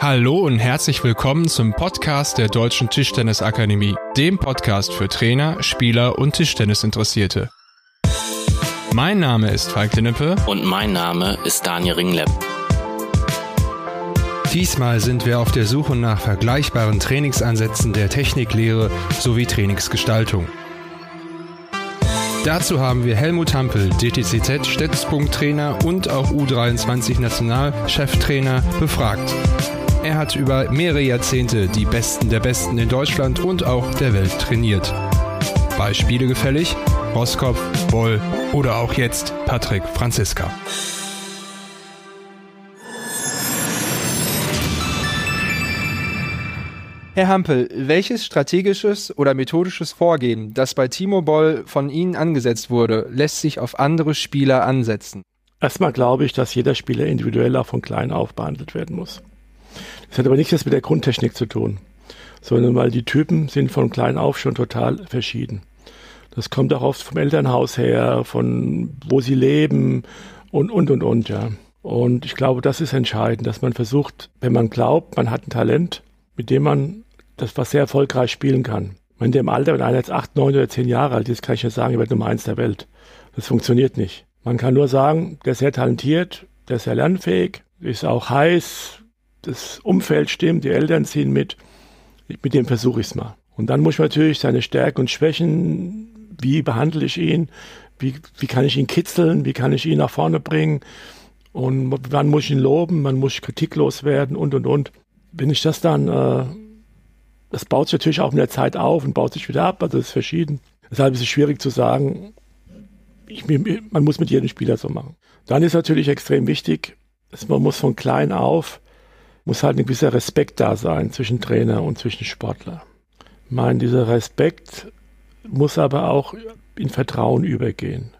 Hallo und herzlich willkommen zum Podcast der Deutschen Tischtennisakademie, dem Podcast für Trainer, Spieler und Tischtennisinteressierte. Mein Name ist Falk Dinnepe Und mein Name ist Daniel Ringlepp. Diesmal sind wir auf der Suche nach vergleichbaren Trainingsansätzen der Techniklehre sowie Trainingsgestaltung. Dazu haben wir Helmut Hampel, DTCZ Stützpunkttrainer und auch U23 Nationalcheftrainer befragt. Er hat über mehrere Jahrzehnte die Besten der Besten in Deutschland und auch der Welt trainiert. Beispiele gefällig? Roskopf, Boll oder auch jetzt Patrick Franziska. Herr Hampel, welches strategisches oder methodisches Vorgehen, das bei Timo Boll von Ihnen angesetzt wurde, lässt sich auf andere Spieler ansetzen? Erstmal glaube ich, dass jeder Spieler individuell auch von klein auf behandelt werden muss. Das hat aber nichts mit der Grundtechnik zu tun, sondern weil die Typen sind von klein auf schon total verschieden. Das kommt auch oft vom Elternhaus her, von wo sie leben und, und, und, und, ja. Und ich glaube, das ist entscheidend, dass man versucht, wenn man glaubt, man hat ein Talent, mit dem man das was sehr erfolgreich spielen kann. Wenn der im Alter, wenn einer jetzt acht, neun oder zehn Jahre alt ist, kann ich ja sagen, er wird Nummer eins der Welt. Das funktioniert nicht. Man kann nur sagen, der ist sehr talentiert, der ist sehr lernfähig, ist auch heiß, das Umfeld stimmt, die Eltern ziehen mit. Mit dem versuche ich es mal. Und dann muss man natürlich seine Stärken und Schwächen, wie behandle ich ihn, wie, wie kann ich ihn kitzeln, wie kann ich ihn nach vorne bringen und wann muss ich ihn loben, wann muss ich kritiklos werden und und und. Wenn ich das dann äh, das baut sich natürlich auch in der Zeit auf und baut sich wieder ab, also das ist verschieden. Deshalb ist es schwierig zu sagen, ich, man muss mit jedem Spieler so machen. Dann ist natürlich extrem wichtig, dass man muss von klein auf, muss halt ein gewisser Respekt da sein zwischen Trainer und zwischen Sportler. Ich meine, dieser Respekt muss aber auch in Vertrauen übergehen.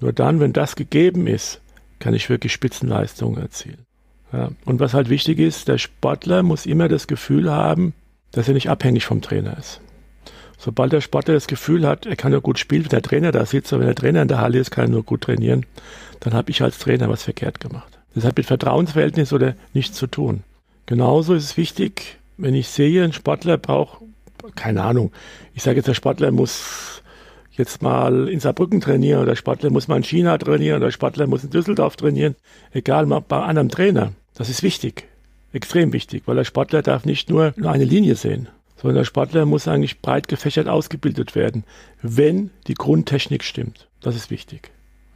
Nur dann, wenn das gegeben ist, kann ich wirklich Spitzenleistungen erzielen. Ja. Und was halt wichtig ist, der Sportler muss immer das Gefühl haben, dass er nicht abhängig vom Trainer ist. Sobald der Sportler das Gefühl hat, er kann nur gut spielen, wenn der Trainer da sitzt, oder wenn der Trainer in der Halle ist, kann er nur gut trainieren, dann habe ich als Trainer was verkehrt gemacht. Das hat mit Vertrauensverhältnis oder nichts zu tun. Genauso ist es wichtig, wenn ich sehe, ein Sportler braucht, keine Ahnung, ich sage jetzt, der Sportler muss jetzt mal in Saarbrücken trainieren, oder der Sportler muss mal in China trainieren, oder der Sportler muss in Düsseldorf trainieren, egal, mal bei einem Trainer. Das ist wichtig extrem wichtig, weil der Sportler darf nicht nur eine Linie sehen, sondern der Sportler muss eigentlich breit gefächert ausgebildet werden, wenn die Grundtechnik stimmt. Das ist wichtig.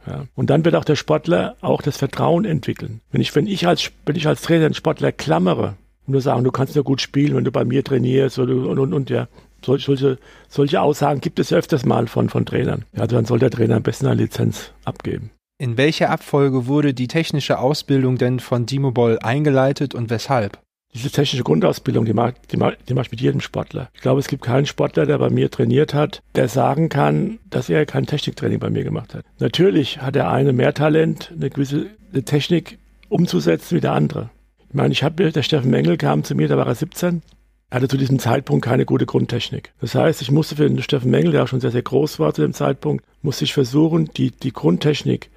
Ja. Und dann wird auch der Sportler auch das Vertrauen entwickeln. Wenn ich, wenn ich als, wenn ich als Trainer den Sportler klammere und nur sagen, du kannst nur gut spielen, wenn du bei mir trainierst und, und, und, und ja. Solche, solche Aussagen gibt es ja öfters mal von, von Trainern. Ja, dann soll der Trainer am besten eine Lizenz abgeben. In welcher Abfolge wurde die technische Ausbildung denn von Dimo Boll eingeleitet und weshalb? Diese technische Grundausbildung, die mache die mach, die mach ich mit jedem Sportler. Ich glaube, es gibt keinen Sportler, der bei mir trainiert hat, der sagen kann, dass er kein Techniktraining bei mir gemacht hat. Natürlich hat der eine mehr Talent, eine gewisse eine Technik umzusetzen wie der andere. Ich meine, ich habe, der Steffen Mengel kam zu mir, da war er 17, er hatte zu diesem Zeitpunkt keine gute Grundtechnik. Das heißt, ich musste für den Steffen Mengel, der auch schon sehr, sehr groß war zu dem Zeitpunkt, musste ich versuchen, die, die Grundtechnik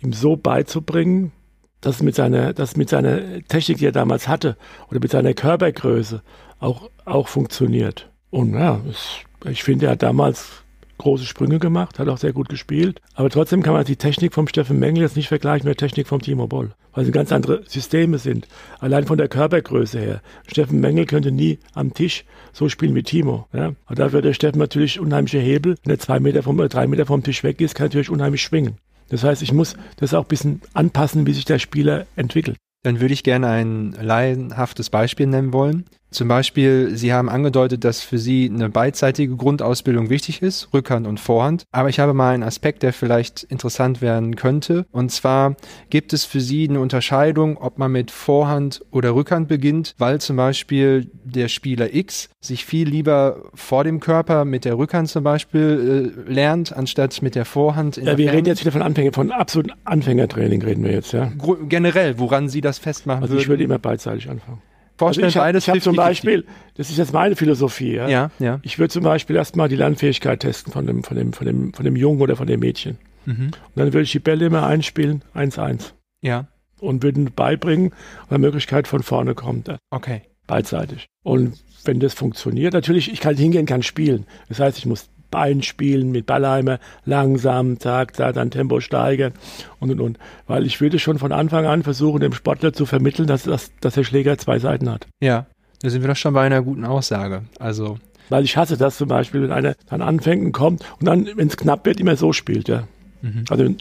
ihm so beizubringen, dass mit seiner, dass mit seiner Technik, die er damals hatte, oder mit seiner Körpergröße auch, auch funktioniert. Und ja, es, ich finde, er hat damals große Sprünge gemacht, hat auch sehr gut gespielt. Aber trotzdem kann man die Technik vom Steffen Mengel jetzt nicht vergleichen mit der Technik vom Timo Boll, weil sie ganz andere Systeme sind. Allein von der Körpergröße her. Steffen Mengel könnte nie am Tisch so spielen wie Timo. Ja? Aber dafür hat der Steffen natürlich unheimliche Hebel. Wenn er zwei Meter vom, drei Meter vom Tisch weg ist, kann er natürlich unheimlich schwingen. Das heißt, ich muss das auch ein bisschen anpassen, wie sich der Spieler entwickelt. Dann würde ich gerne ein laienhaftes Beispiel nennen wollen. Zum Beispiel, Sie haben angedeutet, dass für Sie eine beidseitige Grundausbildung wichtig ist, Rückhand und Vorhand. Aber ich habe mal einen Aspekt, der vielleicht interessant werden könnte. Und zwar gibt es für Sie eine Unterscheidung, ob man mit Vorhand oder Rückhand beginnt, weil zum Beispiel der Spieler X sich viel lieber vor dem Körper mit der Rückhand zum Beispiel äh, lernt, anstatt mit der Vorhand. ja, wir reden jetzt wieder von Anfänger, von absoluten Anfängertraining reden wir jetzt, ja. Generell, woran Sie das festmachen also würden. ich würde immer beidseitig anfangen vorstellen, also ich habe hab zum Beispiel, das ist jetzt meine Philosophie, ja. ja, ja. Ich würde zum Beispiel erstmal die Lernfähigkeit testen von dem, von dem, von dem, von dem Jungen oder von dem Mädchen. Mhm. Und dann würde ich die Bälle immer einspielen, 1-1. Ja. Und würde beibringen, wenn Möglichkeit von vorne kommt. Okay. beidseitig. Und wenn das funktioniert, natürlich, ich kann hingehen, kann spielen. Das heißt, ich muss Bein spielen mit Ballheimer, langsam, zack, zack, dann Tempo steigern und und und. Weil ich würde schon von Anfang an versuchen, dem Sportler zu vermitteln, dass, dass, dass der Schläger zwei Seiten hat. Ja, da sind wir doch schon bei einer guten Aussage. Also. Weil ich hasse das zum Beispiel, wenn einer dann anfängt und kommt und dann, wenn es knapp wird, immer so spielt, ja. Mhm. Also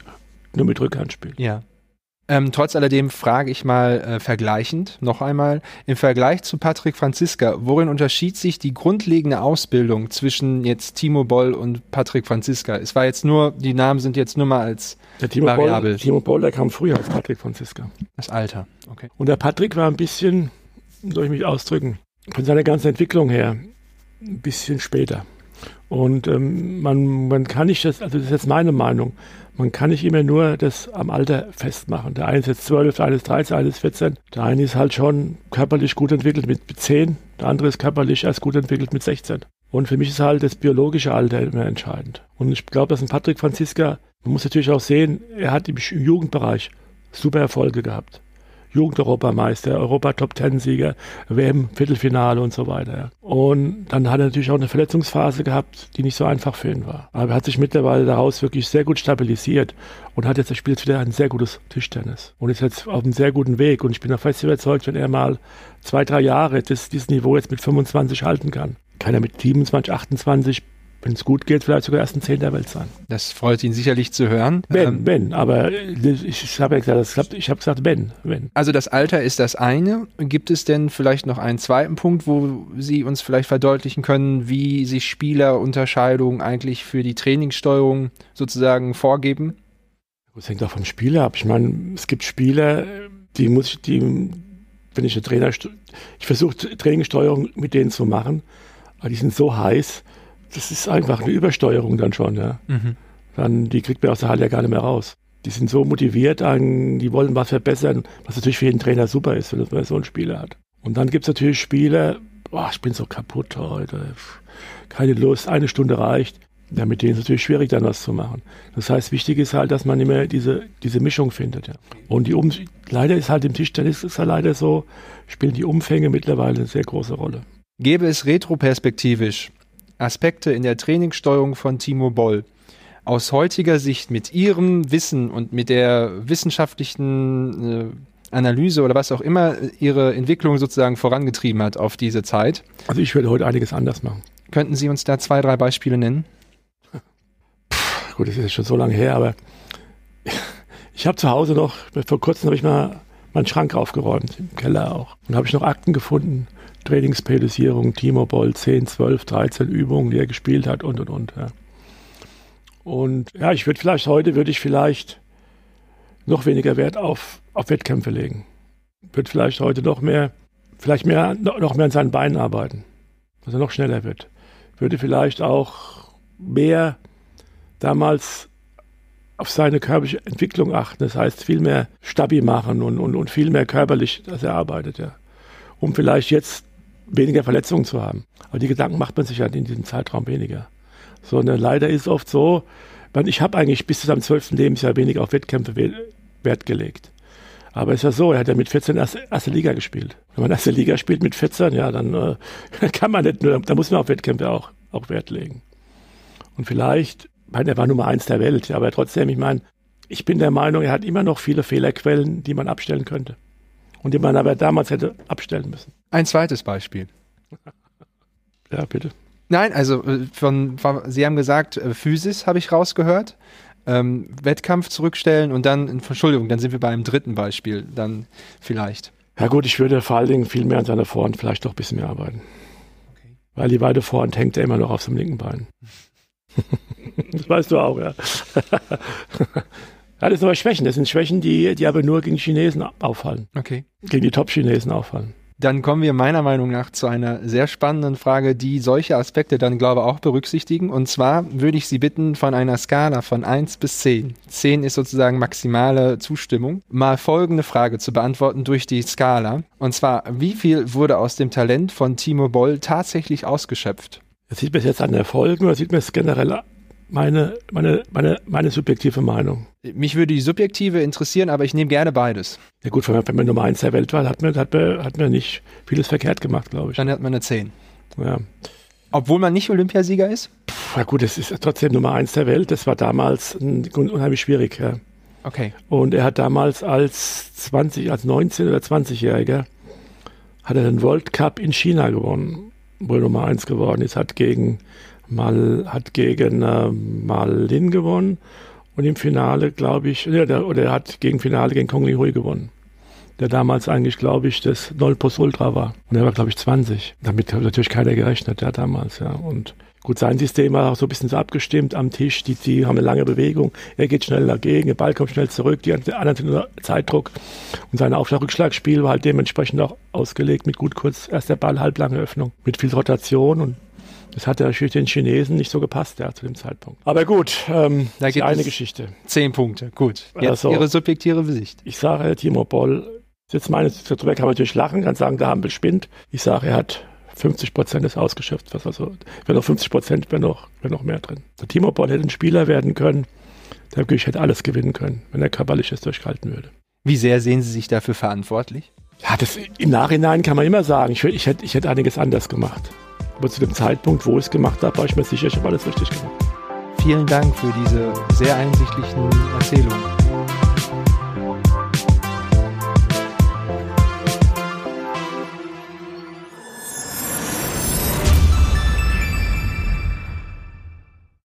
nur mit Rückhand spielt. Ja. Ähm, trotz alledem frage ich mal äh, vergleichend noch einmal, im Vergleich zu Patrick Franziska, worin unterschied sich die grundlegende Ausbildung zwischen jetzt Timo Boll und Patrick Franziska? Es war jetzt nur, die Namen sind jetzt nur mal als der Timo Variabel. Boll, Timo Boll, der kam früher als Patrick Franziska. Das Alter, okay. Und der Patrick war ein bisschen, soll ich mich ausdrücken, von seiner ganzen Entwicklung her ein bisschen später. Und ähm, man, man kann nicht das, also das ist jetzt meine Meinung, man kann nicht immer nur das am Alter festmachen. Der eine ist jetzt 12, der eine ist 13, der eine ist 14. Der eine ist halt schon körperlich gut entwickelt mit 10, der andere ist körperlich erst gut entwickelt mit 16. Und für mich ist halt das biologische Alter immer entscheidend. Und ich glaube, dass ein Patrick Franziska, man muss natürlich auch sehen, er hat im Jugendbereich super Erfolge gehabt. Jugendeuropameister, Europa-Top-Ten-Sieger, WM-Viertelfinale und so weiter. Und dann hat er natürlich auch eine Verletzungsphase gehabt, die nicht so einfach für ihn war. Aber er hat sich mittlerweile daraus wirklich sehr gut stabilisiert und hat jetzt, er spielt wieder ein sehr gutes Tischtennis und ist jetzt auf einem sehr guten Weg. Und ich bin auch fest überzeugt, wenn er mal zwei, drei Jahre das, dieses Niveau jetzt mit 25 halten kann, kann er mit 27, 28 wenn es gut geht, vielleicht sogar erst ein Zehn der Welt sein. Das freut ihn sicherlich zu hören. Ben, ähm, Ben, aber ich, habe ja gesagt, ich habe gesagt Ben, Ben. Also das Alter ist das eine. Gibt es denn vielleicht noch einen zweiten Punkt, wo Sie uns vielleicht verdeutlichen können, wie sich Spielerunterscheidungen eigentlich für die Trainingssteuerung sozusagen vorgeben? Das hängt auch vom Spieler ab. Ich meine, es gibt Spieler, die muss ich, die, wenn ich eine Trainer, ich versuche Trainingssteuerung mit denen zu machen, aber die sind so heiß, das ist einfach eine Übersteuerung dann schon, ja. Mhm. Dann, die kriegt man aus der Halle ja gar nicht mehr raus. Die sind so motiviert, die wollen was verbessern, was natürlich für jeden Trainer super ist, wenn man so einen Spieler hat. Und dann gibt es natürlich Spiele, boah, ich bin so kaputt heute, keine Lust, eine Stunde reicht. Ja, mit denen ist es natürlich schwierig, dann was zu machen. Das heißt, wichtig ist halt, dass man immer diese, diese Mischung findet. Ja. Und die um leider ist halt im Tischtennis ist ja leider so, spielen die Umfänge mittlerweile eine sehr große Rolle. Gäbe es retroperspektivisch Aspekte in der Trainingssteuerung von Timo Boll aus heutiger Sicht mit Ihrem Wissen und mit der wissenschaftlichen äh, Analyse oder was auch immer Ihre Entwicklung sozusagen vorangetrieben hat auf diese Zeit? Also ich würde heute einiges anders machen. Könnten Sie uns da zwei, drei Beispiele nennen? Puh, gut, das ist schon so lange her, aber ich habe zu Hause noch, vor kurzem habe ich mal meinen Schrank aufgeräumt, im Keller auch. Und habe ich noch Akten gefunden Trainingsperiodisierung, Timo Boll, 10, 12, 13 Übungen, die er gespielt hat und und und. Ja. Und ja, ich würde vielleicht heute, würde ich vielleicht noch weniger Wert auf, auf Wettkämpfe legen. Würde vielleicht heute noch mehr, vielleicht mehr, noch mehr an seinen Beinen arbeiten, dass er noch schneller wird. Würde vielleicht auch mehr damals auf seine körperliche Entwicklung achten. Das heißt, viel mehr Stabi machen und, und, und viel mehr körperlich, dass er arbeitet, ja. Um vielleicht jetzt weniger Verletzungen zu haben. Aber die Gedanken macht man sich halt in diesem Zeitraum weniger. Sondern leider ist es oft so, ich habe eigentlich bis zu seinem zwölften Lebensjahr weniger auf Wettkämpfe Wert gelegt. Aber es ist ja so, er hat ja mit 14 erste, Liga gespielt. Wenn man erste Liga spielt mit 14, ja, dann äh, kann man nicht nur, da muss man auf Wettkämpfe auch, auch Wert legen. Und vielleicht, ich meine, er war Nummer eins der Welt, ja, aber trotzdem, ich meine, ich bin der Meinung, er hat immer noch viele Fehlerquellen, die man abstellen könnte und die man aber damals hätte abstellen müssen. Ein zweites Beispiel. ja, bitte. Nein, also äh, von, von Sie haben gesagt, äh, Physis habe ich rausgehört. Ähm, Wettkampf zurückstellen und dann, Entschuldigung, dann sind wir bei einem dritten Beispiel, dann vielleicht. Ja gut, ich würde vor allen Dingen viel mehr an seiner Vorhand vielleicht doch ein bisschen mehr arbeiten. Okay. Weil die beide Vorhand hängt ja immer noch auf seinem linken Bein. das weißt du auch, ja. Ja, das sind aber Schwächen. Das sind Schwächen, die, die aber nur gegen Chinesen auffallen. Okay. Gegen die Top-Chinesen auffallen. Dann kommen wir meiner Meinung nach zu einer sehr spannenden Frage, die solche Aspekte dann, glaube ich, auch berücksichtigen. Und zwar würde ich Sie bitten, von einer Skala von 1 bis 10, 10 ist sozusagen maximale Zustimmung, mal folgende Frage zu beantworten durch die Skala. Und zwar, wie viel wurde aus dem Talent von Timo Boll tatsächlich ausgeschöpft? Das sieht man jetzt an Erfolgen oder sieht man es generell meine, meine, meine, meine subjektive Meinung. Mich würde die subjektive interessieren, aber ich nehme gerne beides. Ja gut, wenn man Nummer 1 der Welt war, hat man, hat, man, hat man nicht vieles verkehrt gemacht, glaube ich. Dann hat man eine 10. Ja. Obwohl man nicht Olympiasieger ist? Ja gut, es ist trotzdem Nummer 1 der Welt. Das war damals unheimlich schwierig. Ja. Okay. Und er hat damals als 20, als 19 oder 20-Jähriger hat er den World Cup in China gewonnen, wo er Nummer 1 geworden ist, hat gegen Mal, hat gegen äh, Malin gewonnen und im Finale, glaube ich, ja, der, oder er hat gegen Finale gegen Kong Li Hui gewonnen. Der damals eigentlich, glaube ich, das Null Ultra war. Und er war, glaube ich, 20. Damit hat natürlich keiner gerechnet, der damals, ja. Und Gut, sein System war auch so ein bisschen so abgestimmt am Tisch. Die, die haben eine lange Bewegung. Er geht schnell dagegen, der Ball kommt schnell zurück, die anderen sind unter Zeitdruck. Und sein Aufschlag-Rückschlagspiel war halt dementsprechend auch ausgelegt mit gut kurz erst der Ball, halblange Öffnung, mit viel Rotation und das hat natürlich den Chinesen nicht so gepasst, ja, zu dem Zeitpunkt. Aber gut, ähm, da gibt eine Geschichte. Zehn Punkte, gut. Jetzt also, Ihre subjektive Sicht. Ich sage, Timo Boll, jetzt meine, darüber kann man natürlich lachen, kann sagen, der Hampel spinnt. Ich sage, er hat 50 Prozent ist ausgeschöpft. Was also, wäre noch 50 Prozent, wäre noch, wär noch mehr drin. Der Timo Boll hätte ein Spieler werden können, der wirklich hätte alles gewinnen können, wenn er körperlich es durchhalten würde. Wie sehr sehen Sie sich dafür verantwortlich? Ja, das, im Nachhinein kann man immer sagen, ich, ich, hätte, ich hätte einiges anders gemacht. Aber zu dem Zeitpunkt, wo ich es gemacht habe, war ich mir sicher, ich habe alles richtig gemacht. Vielen Dank für diese sehr einsichtlichen Erzählungen.